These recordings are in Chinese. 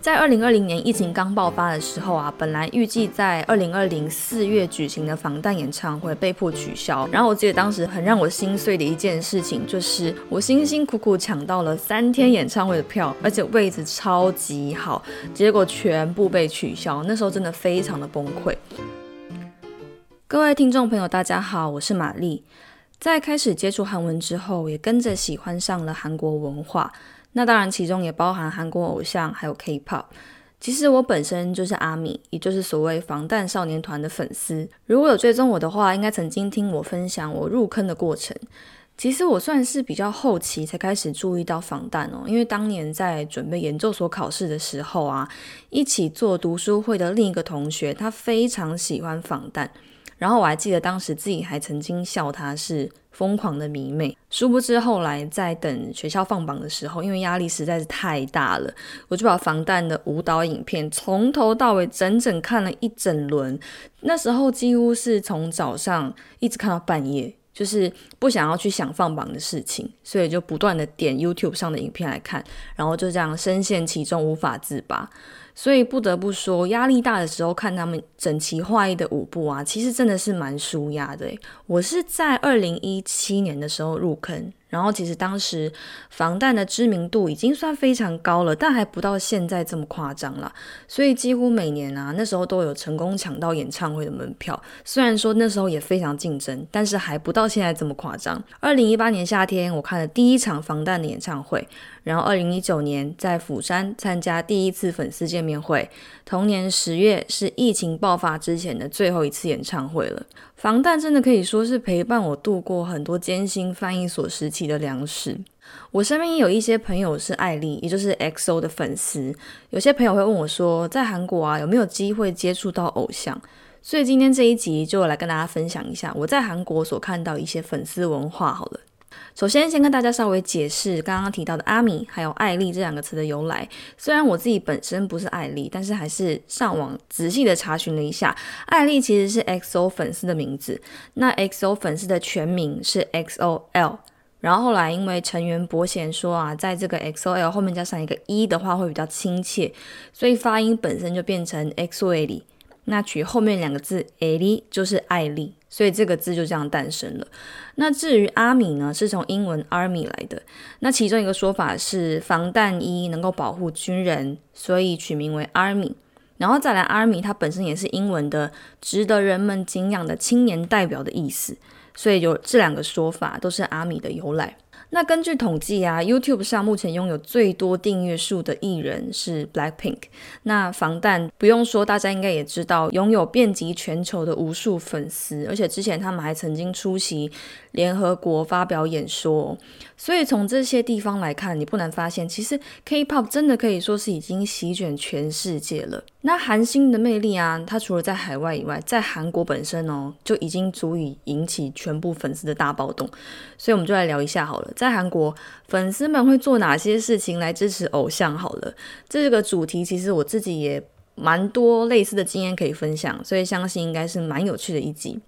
在二零二零年疫情刚爆发的时候啊，本来预计在二零二零四月举行的防弹演唱会被迫取消。然后我记得当时很让我心碎的一件事情，就是我辛辛苦苦抢到了三天演唱会的票，而且位置超级好，结果全部被取消。那时候真的非常的崩溃。各位听众朋友，大家好，我是玛丽。在开始接触韩文之后，也跟着喜欢上了韩国文化。那当然，其中也包含韩国偶像，还有 K-pop。其实我本身就是阿米，也就是所谓防弹少年团的粉丝。如果有追踪我的话，应该曾经听我分享我入坑的过程。其实我算是比较后期才开始注意到防弹哦，因为当年在准备研究所考试的时候啊，一起做读书会的另一个同学，他非常喜欢防弹。然后我还记得当时自己还曾经笑他是疯狂的迷妹，殊不知后来在等学校放榜的时候，因为压力实在是太大了，我就把防弹的舞蹈影片从头到尾整整看了一整轮。那时候几乎是从早上一直看到半夜，就是不想要去想放榜的事情，所以就不断的点 YouTube 上的影片来看，然后就这样深陷其中无法自拔。所以不得不说，压力大的时候看他们整齐划一的舞步啊，其实真的是蛮舒压的。我是在二零一七年的时候入坑。然后其实当时防弹的知名度已经算非常高了，但还不到现在这么夸张了。所以几乎每年啊，那时候都有成功抢到演唱会的门票。虽然说那时候也非常竞争，但是还不到现在这么夸张。二零一八年夏天，我看了第一场防弹的演唱会。然后二零一九年在釜山参加第一次粉丝见面会。同年十月是疫情爆发之前的最后一次演唱会了。防弹真的可以说是陪伴我度过很多艰辛翻译所时期的粮食。我身边也有一些朋友是艾丽，也就是 XO 的粉丝。有些朋友会问我说，在韩国啊有没有机会接触到偶像？所以今天这一集就来跟大家分享一下我在韩国所看到一些粉丝文化。好了。首先，先跟大家稍微解释刚刚提到的阿米还有艾丽这两个词的由来。虽然我自己本身不是艾丽，但是还是上网仔细的查询了一下，艾丽其实是 XO 粉丝的名字。那 XO 粉丝的全名是 XOL，然后后来因为成员伯贤说啊，在这个 XOL 后面加上一个一的话会比较亲切，所以发音本身就变成 XOL。那取后面两个字艾丽就是艾丽。所以这个字就这样诞生了。那至于阿米呢，是从英文 army 来的。那其中一个说法是防弹衣能够保护军人，所以取名为 army。然后再来 army，它本身也是英文的值得人们敬仰的青年代表的意思。所以有这两个说法都是阿米的由来。那根据统计啊，YouTube 上目前拥有最多订阅数的艺人是 Blackpink。那防弹不用说，大家应该也知道，拥有遍及全球的无数粉丝，而且之前他们还曾经出席联合国发表演说。所以从这些地方来看，你不难发现，其实 K-pop 真的可以说是已经席卷全世界了。那韩星的魅力啊，它除了在海外以外，在韩国本身哦，就已经足以引起全部粉丝的大暴动。所以我们就来聊一下好了，在韩国粉丝们会做哪些事情来支持偶像？好了，这个主题其实我自己也蛮多类似的经验可以分享，所以相信应该是蛮有趣的一集。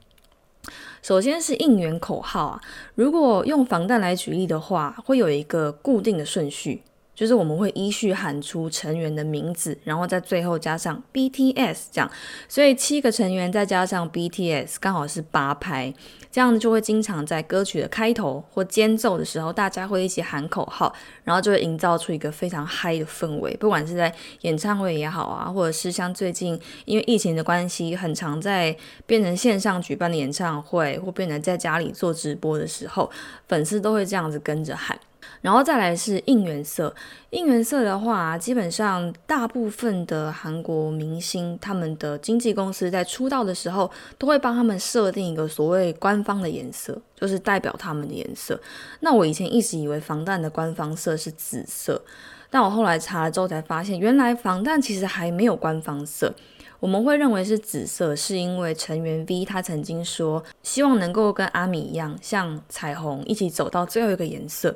首先是应援口号啊，如果用防弹来举例的话，会有一个固定的顺序，就是我们会依序喊出成员的名字，然后在最后加上 BTS 这样，所以七个成员再加上 BTS 刚好是八拍。这样子就会经常在歌曲的开头或间奏的时候，大家会一起喊口号，然后就会营造出一个非常嗨的氛围。不管是在演唱会也好啊，或者是像最近因为疫情的关系，很常在变成线上举办的演唱会，或变成在家里做直播的时候，粉丝都会这样子跟着喊。然后再来是应援色，应援色的话，基本上大部分的韩国明星，他们的经纪公司在出道的时候，都会帮他们设定一个所谓官方的颜色，就是代表他们的颜色。那我以前一直以为防弹的官方色是紫色，但我后来查了之后才发现，原来防弹其实还没有官方色。我们会认为是紫色，是因为成员 V 他曾经说，希望能够跟阿米一样，像彩虹一起走到最后一个颜色。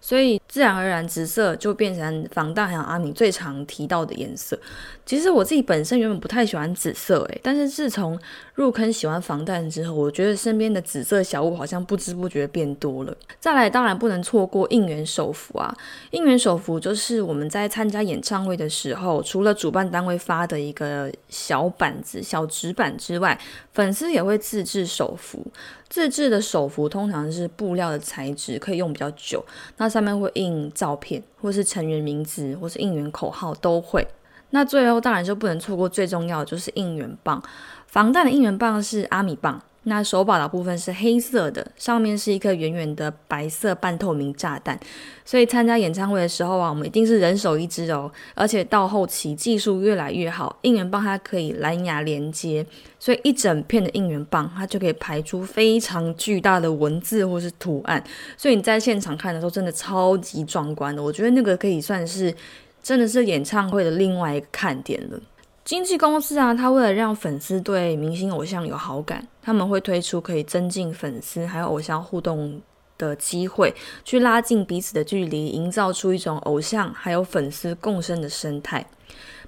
所以自然而然紫色就变成防弹还有阿米最常提到的颜色。其实我自己本身原本不太喜欢紫色，诶，但是自从入坑喜欢防弹之后，我觉得身边的紫色小物好像不知不觉变多了。再来，当然不能错过应援手幅啊！应援手幅就是我们在参加演唱会的时候，除了主办单位发的一个小板子、小纸板之外，粉丝也会自制手幅。自制的手幅通常是布料的材质，可以用比较久。那上面会印照片，或是成员名字，或是应援口号都会。那最后当然就不能错过最重要的，就是应援棒。防弹的应援棒是阿米棒，那手把的部分是黑色的，上面是一颗圆圆的白色半透明炸弹。所以参加演唱会的时候啊，我们一定是人手一支哦。而且到后期技术越来越好，应援棒它可以蓝牙连接，所以一整片的应援棒它就可以排出非常巨大的文字或是图案。所以你在现场看的时候，真的超级壮观的。我觉得那个可以算是。真的是演唱会的另外一个看点了。经纪公司啊，他为了让粉丝对明星偶像有好感，他们会推出可以增进粉丝还有偶像互动的机会，去拉近彼此的距离，营造出一种偶像还有粉丝共生的生态。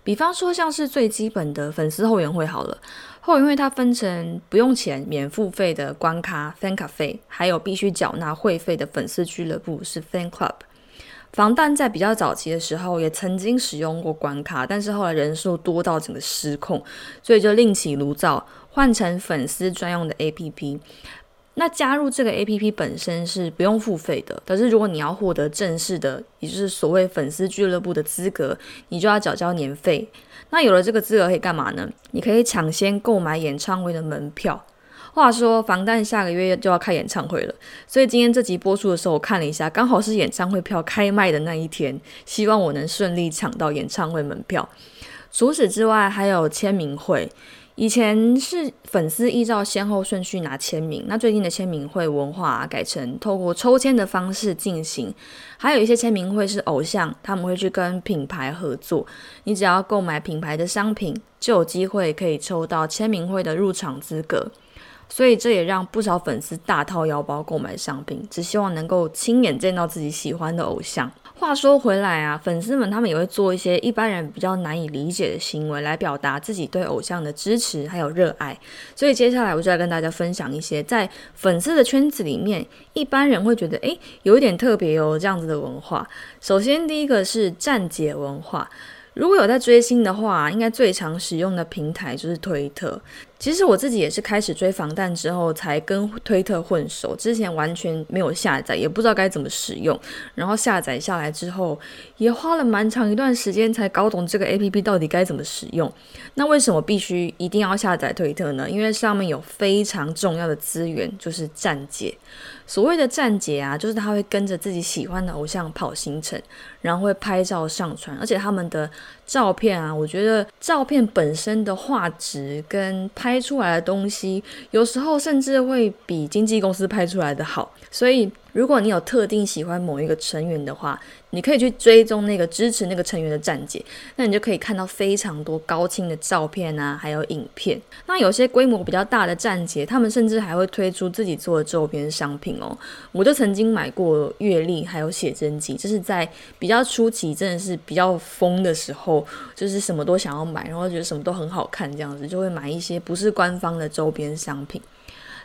比方说，像是最基本的粉丝后援会好了，后援会它分成不用钱、免付费的关卡 （fan 卡费），还有必须缴纳会费的粉丝俱乐部是 fan club。防弹在比较早期的时候也曾经使用过关卡，但是后来人数多到整个失控，所以就另起炉灶，换成粉丝专用的 APP。那加入这个 APP 本身是不用付费的，可是如果你要获得正式的，也就是所谓粉丝俱乐部的资格，你就要缴交年费。那有了这个资格可以干嘛呢？你可以抢先购买演唱会的门票。话说防弹下个月就要开演唱会了，所以今天这集播出的时候，我看了一下，刚好是演唱会票开卖的那一天，希望我能顺利抢到演唱会门票。除此之外，还有签名会，以前是粉丝依照先后顺序拿签名，那最近的签名会文化改成透过抽签的方式进行，还有一些签名会是偶像，他们会去跟品牌合作，你只要购买品牌的商品，就有机会可以抽到签名会的入场资格。所以这也让不少粉丝大掏腰包购买商品，只希望能够亲眼见到自己喜欢的偶像。话说回来啊，粉丝们他们也会做一些一般人比较难以理解的行为，来表达自己对偶像的支持还有热爱。所以接下来我就来跟大家分享一些在粉丝的圈子里面，一般人会觉得诶有一点特别哦这样子的文化。首先第一个是站姐文化。如果有在追星的话，应该最常使用的平台就是推特。其实我自己也是开始追防弹之后才跟推特混熟，之前完全没有下载，也不知道该怎么使用。然后下载下来之后，也花了蛮长一段时间才搞懂这个 A P P 到底该怎么使用。那为什么必须一定要下载推特呢？因为上面有非常重要的资源，就是站姐。所谓的站姐啊，就是他会跟着自己喜欢的偶像跑行程，然后会拍照上传，而且他们的照片啊，我觉得照片本身的画质跟拍出来的东西，有时候甚至会比经纪公司拍出来的好，所以。如果你有特定喜欢某一个成员的话，你可以去追踪那个支持那个成员的站姐，那你就可以看到非常多高清的照片啊，还有影片。那有些规模比较大的站姐，他们甚至还会推出自己做的周边商品哦。我就曾经买过月历，还有写真集，这是在比较初期，真的是比较疯的时候，就是什么都想要买，然后觉得什么都很好看，这样子就会买一些不是官方的周边商品。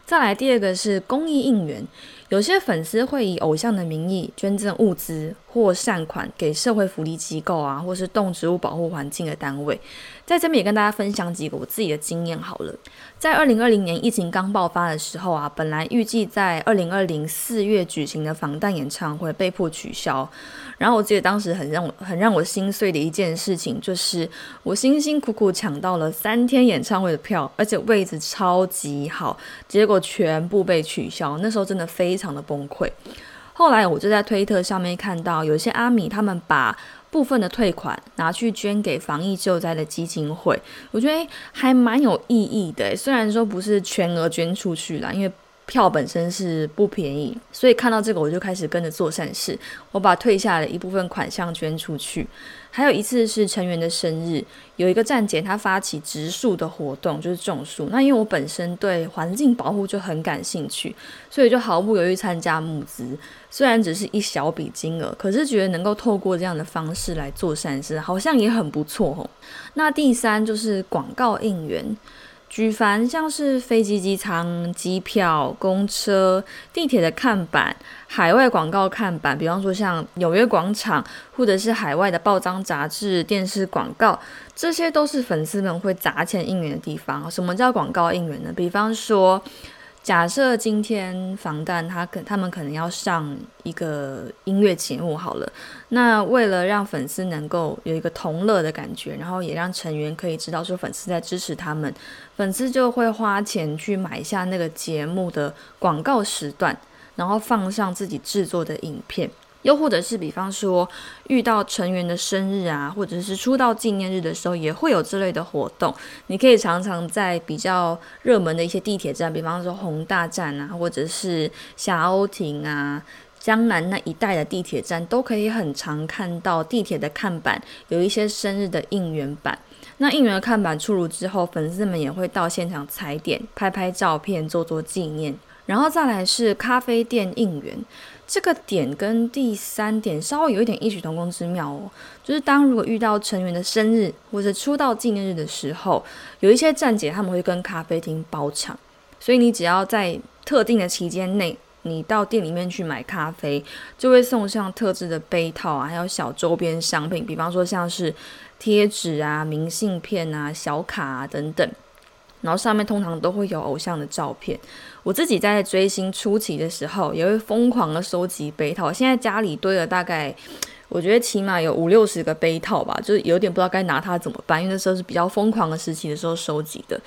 再来第二个是公益应援。有些粉丝会以偶像的名义捐赠物资或善款给社会福利机构啊，或是动植物保护环境的单位。在这边也跟大家分享几个我自己的经验好了。在二零二零年疫情刚爆发的时候啊，本来预计在二零二零四月举行的防弹演唱会被迫取消。然后我记得当时很让我很让我心碎的一件事情，就是我辛辛苦苦抢到了三天演唱会的票，而且位置超级好，结果全部被取消。那时候真的非常常的崩溃。后来我就在推特上面看到，有些阿米他们把部分的退款拿去捐给防疫救灾的基金会，我觉得还蛮有意义的。虽然说不是全额捐出去啦，因为票本身是不便宜，所以看到这个我就开始跟着做善事，我把退下的一部分款项捐出去。还有一次是成员的生日，有一个站姐她发起植树的活动，就是种树。那因为我本身对环境保护就很感兴趣，所以就毫不犹豫参加募资。虽然只是一小笔金额，可是觉得能够透过这样的方式来做善事，好像也很不错哦。那第三就是广告应援。举凡像是飞机机舱、机票、公车、地铁的看板、海外广告看板，比方说像纽约广场，或者是海外的报章、杂志、电视广告，这些都是粉丝们会砸钱应援的地方。什么叫广告应援呢？比方说。假设今天防弹他可他们可能要上一个音乐节目好了，那为了让粉丝能够有一个同乐的感觉，然后也让成员可以知道说粉丝在支持他们，粉丝就会花钱去买下那个节目的广告时段，然后放上自己制作的影片。又或者是，比方说遇到成员的生日啊，或者是出道纪念日的时候，也会有这类的活动。你可以常常在比较热门的一些地铁站，比方说宏大站啊，或者是霞欧亭啊、江南那一带的地铁站，都可以很常看到地铁的看板有一些生日的应援版。那应援的看板出炉之后，粉丝们也会到现场踩点、拍拍照片、做做纪念。然后再来是咖啡店应援。这个点跟第三点稍微有一点异曲同工之妙哦，就是当如果遇到成员的生日或者出道纪念日的时候，有一些站姐他们会跟咖啡厅包场，所以你只要在特定的期间内，你到店里面去买咖啡，就会送上特制的杯套啊，还有小周边商品，比方说像是贴纸啊、明信片啊、小卡啊等等。然后上面通常都会有偶像的照片。我自己在追星初期的时候，也会疯狂的收集杯套。现在家里堆了大概，我觉得起码有五六十个杯套吧，就是有点不知道该拿它怎么办。因为那时候是比较疯狂的时期的时候收集的。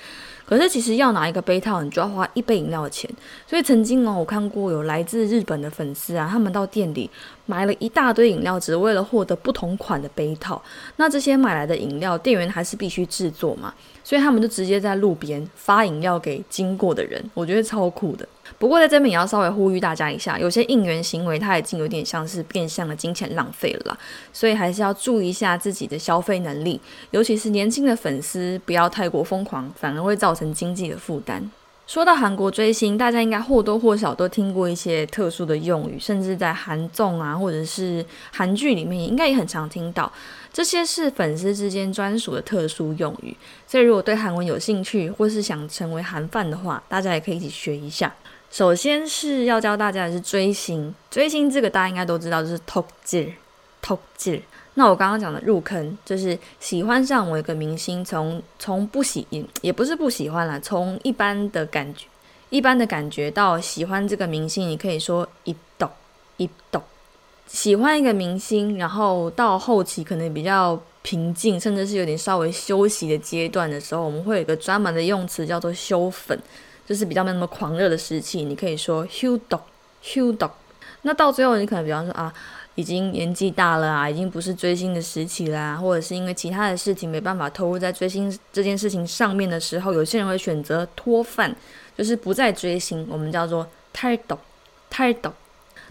可是其实要拿一个杯套，你就要花一杯饮料的钱。所以曾经哦，我看过有来自日本的粉丝啊，他们到店里买了一大堆饮料，只为了获得不同款的杯套。那这些买来的饮料，店员还是必须制作嘛？所以他们就直接在路边发饮料给经过的人，我觉得超酷的。不过在这边也要稍微呼吁大家一下，有些应援行为它已经有点像是变相的金钱浪费了，所以还是要注意一下自己的消费能力，尤其是年轻的粉丝不要太过疯狂，反而会造成经济的负担。说到韩国追星，大家应该或多或少都听过一些特殊的用语，甚至在韩综啊或者是韩剧里面，应该也很常听到。这些是粉丝之间专属的特殊用语，所以如果对韩文有兴趣，或是想成为韩范的话，大家也可以一起学一下。首先是要教大家的是追星，追星这个大家应该都知道，就是 talk 劲，talk 劲。那我刚刚讲的入坑，就是喜欢上某一个明星，从从不喜也不是不喜欢啦，从一般的感觉，一般的感觉到喜欢这个明星，你可以说一懂一懂。喜欢一个明星，然后到后期可能比较平静，甚至是有点稍微休息的阶段的时候，我们会有一个专门的用词叫做修粉，就是比较没那么狂热的时期，你可以说 “hudo”，“hudo”。那到最后，你可能比方说啊。已经年纪大了啊，已经不是追星的时期啦，或者是因为其他的事情没办法投入在追星这件事情上面的时候，有些人会选择脱饭，就是不再追星，我们叫做 t i d o t i d o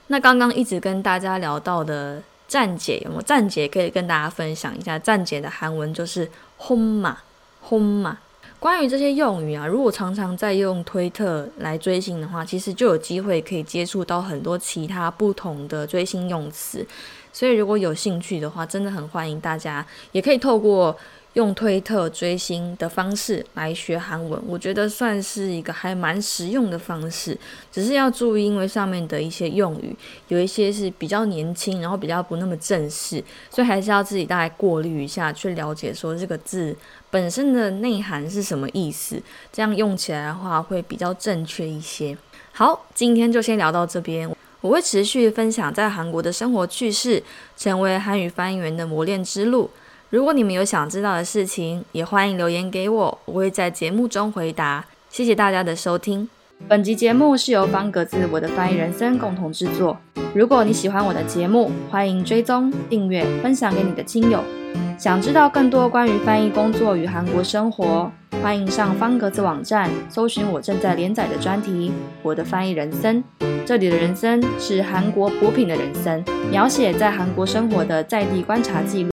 那刚刚一直跟大家聊到的站姐，有没有站姐可以跟大家分享一下？站姐的韩文就是 homa，homa。关于这些用语啊，如果常常在用推特来追星的话，其实就有机会可以接触到很多其他不同的追星用词。所以如果有兴趣的话，真的很欢迎大家，也可以透过。用推特追星的方式来学韩文，我觉得算是一个还蛮实用的方式。只是要注意，因为上面的一些用语有一些是比较年轻，然后比较不那么正式，所以还是要自己大概过滤一下，去了解说这个字本身的内涵是什么意思，这样用起来的话会比较正确一些。好，今天就先聊到这边，我会持续分享在韩国的生活趣事，成为韩语翻译员的磨练之路。如果你们有想知道的事情，也欢迎留言给我，我会在节目中回答。谢谢大家的收听。本集节目是由方格子我的翻译人生共同制作。如果你喜欢我的节目，欢迎追踪、订阅、分享给你的亲友。想知道更多关于翻译工作与韩国生活？欢迎上方格子网站搜寻我正在连载的专题《我的翻译人生》。这里的人生是韩国补品的人生，描写在韩国生活的在地观察记录。